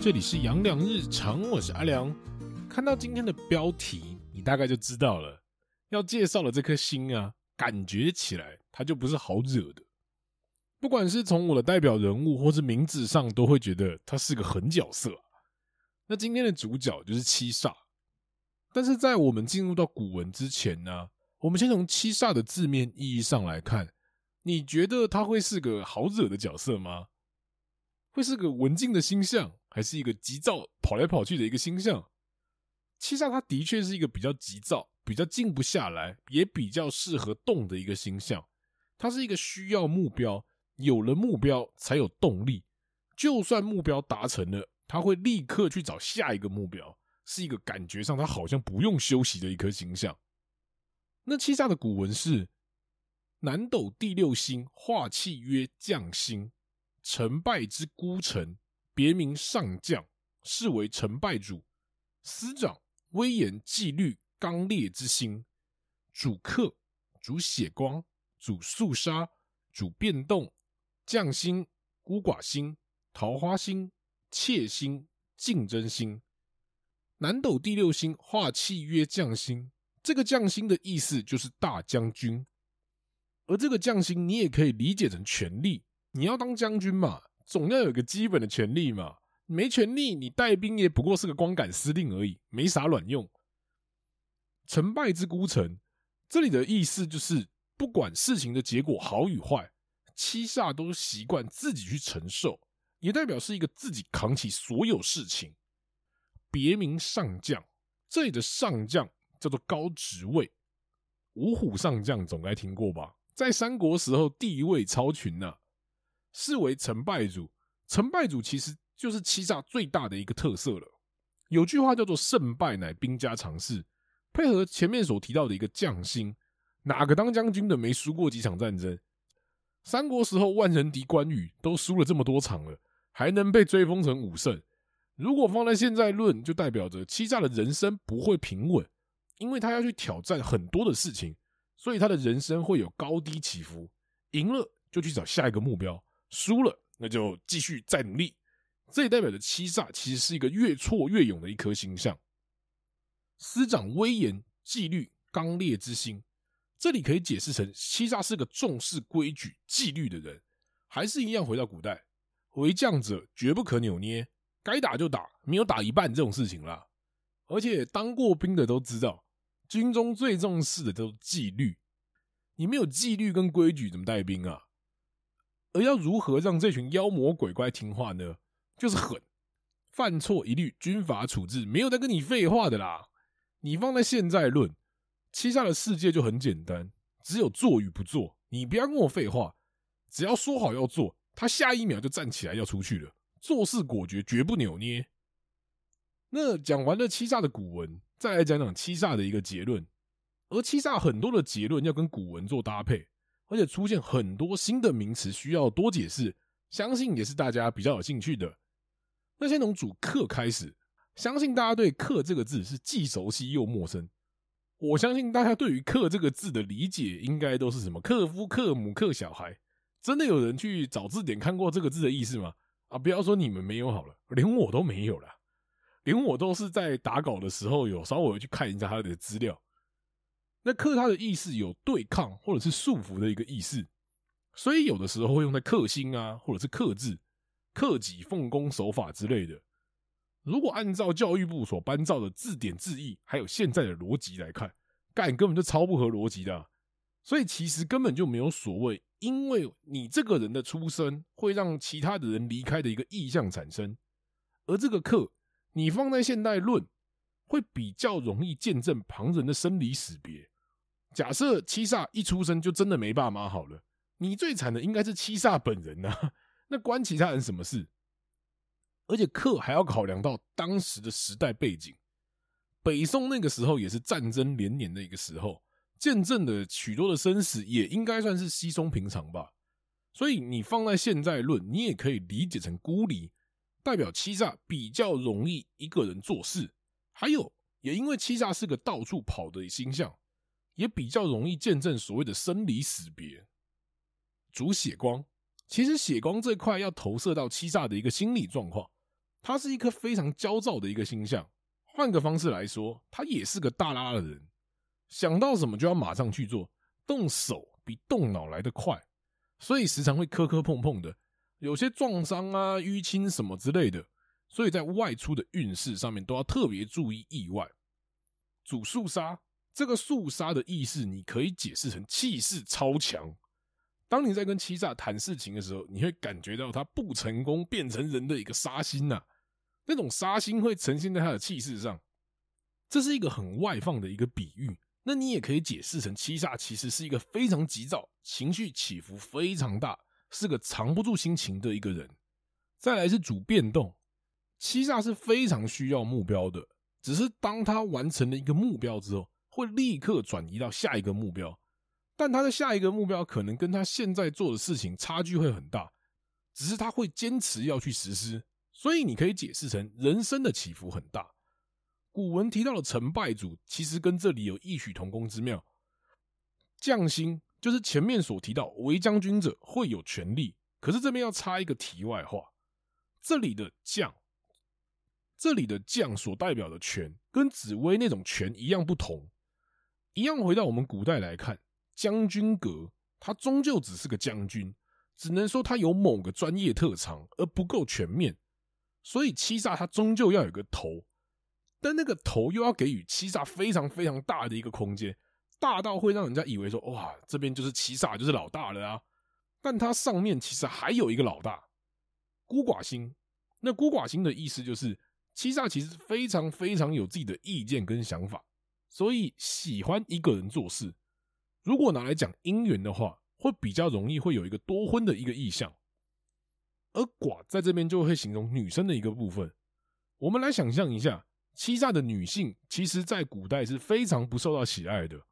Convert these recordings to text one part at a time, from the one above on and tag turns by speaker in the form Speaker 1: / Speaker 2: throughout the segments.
Speaker 1: 这里是杨良日常，我是阿良。看到今天的标题，你大概就知道了。要介绍的这颗星啊，感觉起来它就不是好惹的。不管是从我的代表人物，或是名字上，都会觉得它是个狠角色。那今天的主角就是七煞。但是在我们进入到古文之前呢，我们先从七煞的字面意义上来看，你觉得它会是个好惹的角色吗？会是个文静的星象，还是一个急躁跑来跑去的一个星象？七煞它的确是一个比较急躁、比较静不下来，也比较适合动的一个星象。它是一个需要目标，有了目标才有动力。就算目标达成了，它会立刻去找下一个目标，是一个感觉上它好像不用休息的一颗星象。那七煞的古文是南斗第六星，化气曰将星。成败之孤臣，别名上将，视为成败主。司长威严纪律刚烈之星，主克，主血光，主肃杀，主变动。将星、孤寡星、桃花星、窃星、竞争星。南斗第六星化气曰将星，这个将星的意思就是大将军，而这个将星你也可以理解成权力。你要当将军嘛，总要有个基本的权利嘛。没权利，你带兵也不过是个光杆司令而已，没啥卵用。成败之孤城，这里的意思就是，不管事情的结果好与坏，七煞都习惯自己去承受，也代表是一个自己扛起所有事情。别名上将，这里的上将叫做高职位，五虎上将总该听过吧？在三国时候地位超群呐、啊。视为成败主，成败主其实就是欺诈最大的一个特色了。有句话叫做“胜败乃兵家常事”，配合前面所提到的一个将星，哪个当将军的没输过几场战争？三国时候万人敌关羽都输了这么多场了，还能被追封成武圣？如果放在现在论，就代表着欺诈的人生不会平稳，因为他要去挑战很多的事情，所以他的人生会有高低起伏。赢了就去找下一个目标。输了，那就继续再努力。这也代表着七煞其实是一个越挫越勇的一颗星象。司长威严、纪律、刚烈之心，这里可以解释成七煞是个重视规矩、纪律的人。还是一样回到古代，为将者绝不可扭捏，该打就打，没有打一半这种事情啦。而且当过兵的都知道，军中最重视的都是纪律。你没有纪律跟规矩，怎么带兵啊？而要如何让这群妖魔鬼怪听话呢？就是狠，犯错一律军法处置，没有在跟你废话的啦。你放在现在论，七煞的世界就很简单，只有做与不做。你不要跟我废话，只要说好要做，他下一秒就站起来要出去了，做事果决，绝不扭捏。那讲完了七煞的古文，再来讲讲七煞的一个结论。而七煞很多的结论要跟古文做搭配。而且出现很多新的名词，需要多解释，相信也是大家比较有兴趣的。那先从主克开始，相信大家对“克”这个字是既熟悉又陌生。我相信大家对于“克”这个字的理解，应该都是什么克夫、克母、克小孩。真的有人去找字典看过这个字的意思吗？啊，不要说你们没有好了，连我都没有了，连我都是在打稿的时候有稍微去看一下他的资料。那克它的意思有对抗或者是束缚的一个意思，所以有的时候会用在克星啊，或者是克制、克己奉公守法之类的。如果按照教育部所颁造的字典字义，还有现在的逻辑来看，干根本就超不合逻辑的。所以其实根本就没有所谓，因为你这个人的出生会让其他的人离开的一个意象产生，而这个克你放在现代论。会比较容易见证旁人的生离死别。假设七煞一出生就真的没爸妈好了，你最惨的应该是七煞本人呐、啊，那关其他人什么事？而且克还要考量到当时的时代背景，北宋那个时候也是战争连连的一个时候，见证的许多的生死，也应该算是稀松平常吧。所以你放在现在论，你也可以理解成孤离，代表七煞比较容易一个人做事。还有，也因为七煞是个到处跑的星象，也比较容易见证所谓的生离死别。主血光，其实血光这块要投射到七煞的一个心理状况，他是一颗非常焦躁的一个星象。换个方式来说，他也是个大剌剌的人，想到什么就要马上去做，动手比动脑来得快，所以时常会磕磕碰碰的，有些撞伤啊、淤青什么之类的。所以在外出的运势上面都要特别注意意外。主肃杀，这个肃杀的意思，你可以解释成气势超强。当你在跟七煞谈事情的时候，你会感觉到他不成功变成人的一个杀心呐，那种杀心会呈现在他的气势上。这是一个很外放的一个比喻。那你也可以解释成七煞其实是一个非常急躁、情绪起伏非常大、是个藏不住心情的一个人。再来是主变动。七煞是非常需要目标的，只是当他完成了一个目标之后，会立刻转移到下一个目标，但他的下一个目标可能跟他现在做的事情差距会很大，只是他会坚持要去实施，所以你可以解释成人生的起伏很大。古文提到的成败主，其实跟这里有异曲同工之妙。将星就是前面所提到为将军者会有权力，可是这边要插一个题外话，这里的将。这里的将所代表的权跟紫薇那种权一样不同，一样回到我们古代来看，将军格他终究只是个将军，只能说他有某个专业特长，而不够全面。所以七煞他终究要有个头，但那个头又要给予七煞非常非常大的一个空间，大到会让人家以为说哇，这边就是七煞就是老大了啊。但它上面其实还有一个老大，孤寡星。那孤寡星的意思就是。七煞其实非常非常有自己的意见跟想法，所以喜欢一个人做事。如果拿来讲姻缘的话，会比较容易会有一个多婚的一个意象。而寡在这边就会形容女生的一个部分。我们来想象一下，七煞的女性其实在古代是非常不受到喜爱的。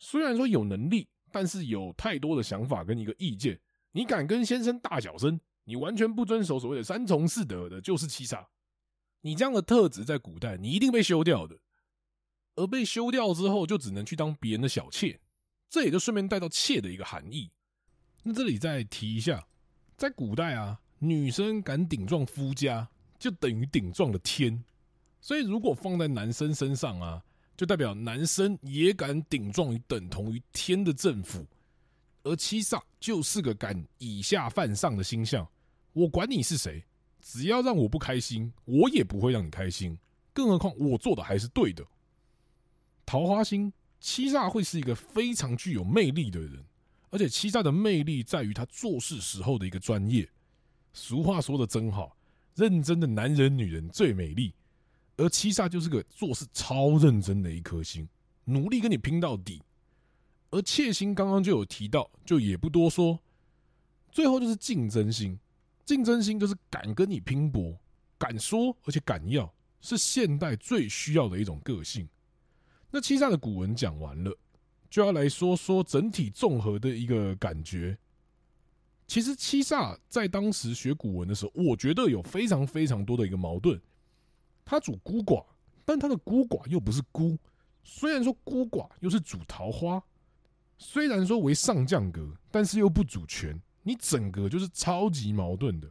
Speaker 1: 虽然说有能力，但是有太多的想法跟一个意见。你敢跟先生大小声，你完全不遵守所谓的三从四德的，就是七煞。你这样的特质在古代，你一定被休掉的。而被休掉之后，就只能去当别人的小妾。这也就顺便带到妾的一个含义。那这里再提一下，在古代啊，女生敢顶撞夫家，就等于顶撞了天。所以如果放在男生身上啊，就代表男生也敢顶撞于等同于天的政府。而七煞就是个敢以下犯上的星象。我管你是谁。只要让我不开心，我也不会让你开心。更何况我做的还是对的。桃花星七煞会是一个非常具有魅力的人，而且七煞的魅力在于他做事时候的一个专业。俗话说的真好，认真的男人女人最美丽。而七煞就是个做事超认真的一颗星，努力跟你拼到底。而窃星刚刚就有提到，就也不多说。最后就是竞争星。竞争心就是敢跟你拼搏，敢说而且敢要，是现代最需要的一种个性。那七煞的古文讲完了，就要来说说整体综合的一个感觉。其实七煞在当时学古文的时候，我觉得有非常非常多的一个矛盾。他主孤寡，但他的孤寡又不是孤。虽然说孤寡又是主桃花，虽然说为上将格，但是又不主权。你整个就是超级矛盾的，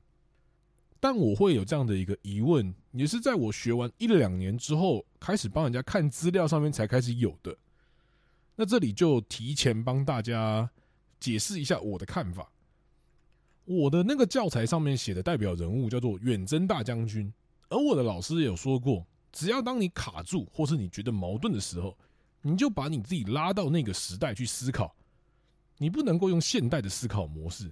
Speaker 1: 但我会有这样的一个疑问，也是在我学完一两年之后，开始帮人家看资料上面才开始有的。那这里就提前帮大家解释一下我的看法。我的那个教材上面写的代表人物叫做远征大将军，而我的老师也有说过，只要当你卡住或是你觉得矛盾的时候，你就把你自己拉到那个时代去思考，你不能够用现代的思考模式。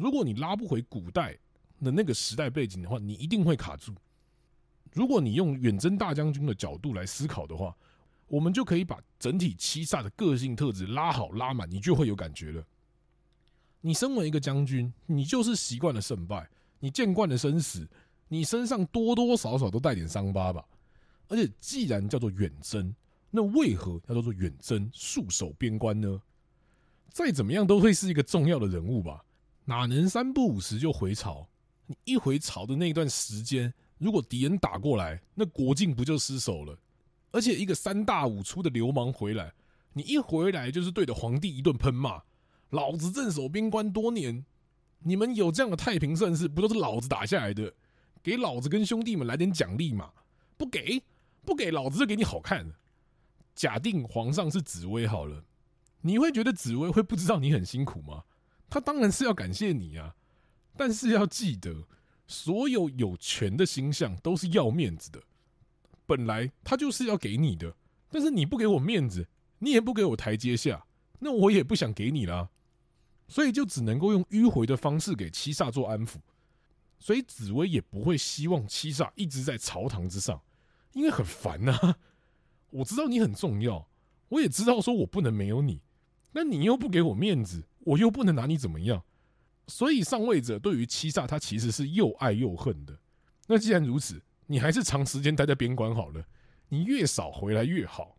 Speaker 1: 如果你拉不回古代的那个时代背景的话，你一定会卡住。如果你用远征大将军的角度来思考的话，我们就可以把整体七煞的个性特质拉好拉满，你就会有感觉了。你身为一个将军，你就是习惯了胜败，你见惯了生死，你身上多多少少都带点伤疤吧。而且既然叫做远征，那为何要叫做远征戍守边关呢？再怎么样都会是一个重要的人物吧。哪能三不五时就回朝？你一回朝的那段时间，如果敌人打过来，那国境不就失守了？而且一个三大五粗的流氓回来，你一回来就是对着皇帝一顿喷骂。老子镇守边关多年，你们有这样的太平盛世，不都是老子打下来的？给老子跟兄弟们来点奖励嘛！不给，不给，老子就给你好看。假定皇上是紫薇好了，你会觉得紫薇会不知道你很辛苦吗？他当然是要感谢你啊！但是要记得，所有有权的星象都是要面子的。本来他就是要给你的，但是你不给我面子，你也不给我台阶下，那我也不想给你啦。所以就只能够用迂回的方式给七煞做安抚。所以紫薇也不会希望七煞一直在朝堂之上，因为很烦呐。我知道你很重要，我也知道说我不能没有你，那你又不给我面子，我又不能拿你怎么样。所以上位者对于七煞，他其实是又爱又恨的。那既然如此，你还是长时间待在边关好了，你越少回来越好。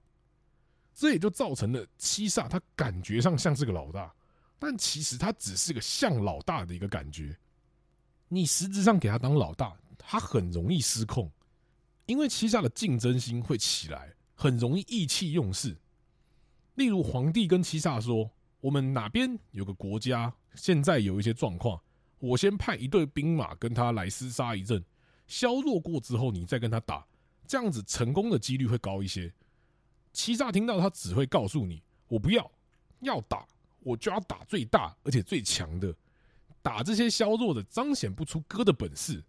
Speaker 1: 这也就造成了七煞他感觉上像是个老大，但其实他只是个像老大的一个感觉。你实质上给他当老大，他很容易失控，因为七煞的竞争心会起来，很容易意气用事。例如皇帝跟七煞说：“我们哪边有个国家现在有一些状况，我先派一队兵马跟他来厮杀一阵，削弱过之后，你再跟他打，这样子成功的几率会高一些。”欺诈听到他只会告诉你：“我不要，要打我就要打最大而且最强的。”打这些削弱的，彰显不出哥的本事，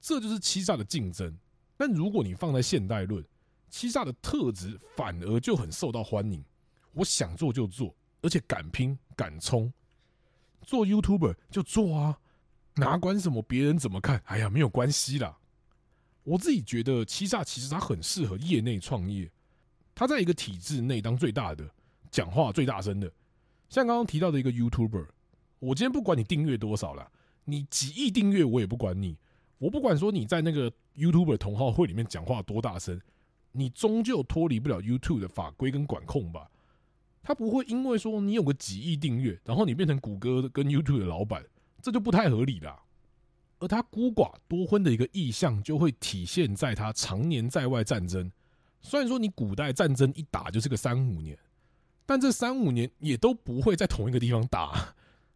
Speaker 1: 这就是欺诈的竞争。但如果你放在现代论，欺诈的特质反而就很受到欢迎。我想做就做，而且敢拼敢冲。做 YouTuber 就做啊，哪管什么别人怎么看？哎呀，没有关系啦。我自己觉得七煞其实他很适合业内创业。他在一个体制内当最大的，讲话最大声的，像刚刚提到的一个 YouTuber。我今天不管你订阅多少了，你几亿订阅我也不管你，我不管说你在那个 YouTuber 同好会里面讲话多大声，你终究脱离不了 YouTube 的法规跟管控吧？他不会因为说你有个几亿订阅，然后你变成谷歌跟 YouTube 的老板，这就不太合理了。而他孤寡多婚的一个意象，就会体现在他常年在外战争。虽然说你古代战争一打就是个三五年，但这三五年也都不会在同一个地方打。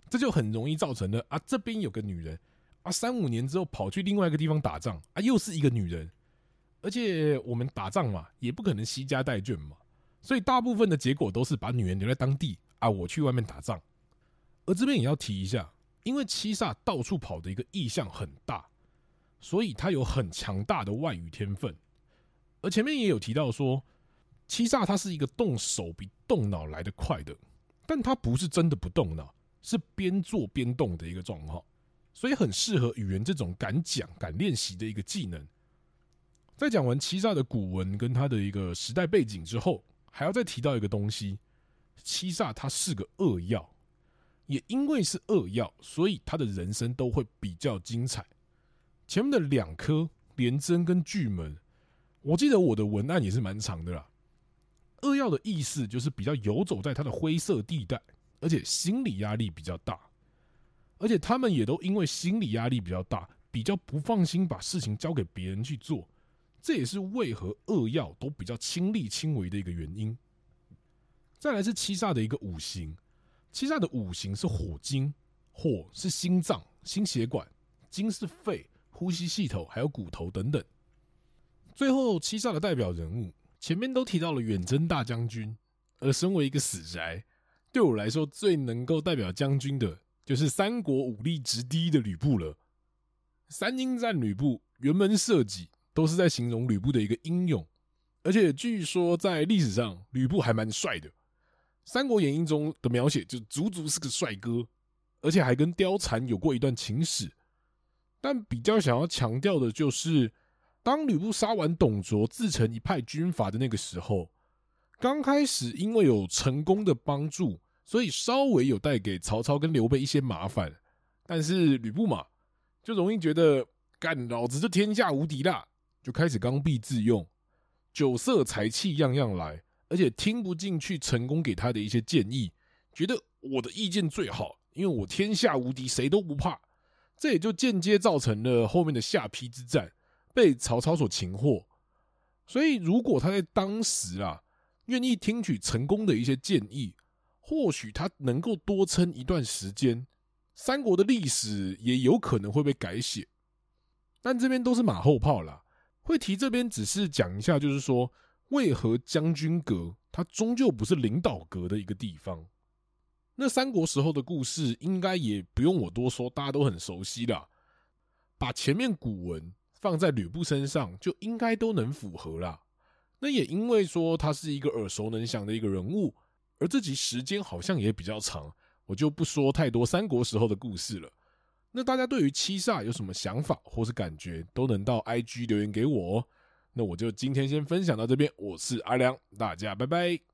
Speaker 1: 这就很容易造成了啊，这边有个女人啊，三五年之后跑去另外一个地方打仗啊，又是一个女人，而且我们打仗嘛，也不可能携家带眷嘛，所以大部分的结果都是把女人留在当地啊，我去外面打仗。而这边也要提一下，因为七煞到处跑的一个意向很大，所以他有很强大的外语天分。而前面也有提到说，七煞他是一个动手比动脑来得快的，但他不是真的不动脑。是边做边动的一个状况，所以很适合语言这种敢讲、敢练习的一个技能。在讲完七煞的古文跟他的一个时代背景之后，还要再提到一个东西：七煞它是个恶药，也因为是恶药，所以他的人生都会比较精彩。前面的两颗廉贞跟巨门，我记得我的文案也是蛮长的啦。恶药的意思就是比较游走在他的灰色地带。而且心理压力比较大，而且他们也都因为心理压力比较大，比较不放心把事情交给别人去做，这也是为何恶曜都比较亲力亲为的一个原因。再来是七煞的一个五行，七煞的五行是火金，火是心脏、心血管，金是肺、呼吸系统，还有骨头等等。最后七煞的代表人物，前面都提到了远征大将军，而身为一个死宅。对我来说，最能够代表将军的，就是三国武力值第一的吕布了。三英战吕布，辕门射戟，都是在形容吕布的一个英勇。而且据说在历史上，吕布还蛮帅的，《三国演义》中的描写就足足是个帅哥，而且还跟貂蝉有过一段情史。但比较想要强调的就是，当吕布杀完董卓，自成一派军阀的那个时候。刚开始因为有成功的帮助，所以稍微有带给曹操跟刘备一些麻烦。但是吕布嘛，就容易觉得干老子就天下无敌啦，就开始刚愎自用，酒色财气样样来，而且听不进去成功给他的一些建议，觉得我的意见最好，因为我天下无敌，谁都不怕。这也就间接造成了后面的下邳之战被曹操所擒获。所以如果他在当时啊。愿意听取成功的一些建议，或许他能够多撑一段时间，三国的历史也有可能会被改写。但这边都是马后炮啦。会提这边只是讲一下，就是说为何将军阁它终究不是领导阁的一个地方。那三国时候的故事应该也不用我多说，大家都很熟悉啦。把前面古文放在吕布身上，就应该都能符合啦。那也因为说他是一个耳熟能详的一个人物，而这集时间好像也比较长，我就不说太多三国时候的故事了。那大家对于七煞有什么想法或是感觉，都能到 IG 留言给我哦。那我就今天先分享到这边，我是阿良，大家拜拜。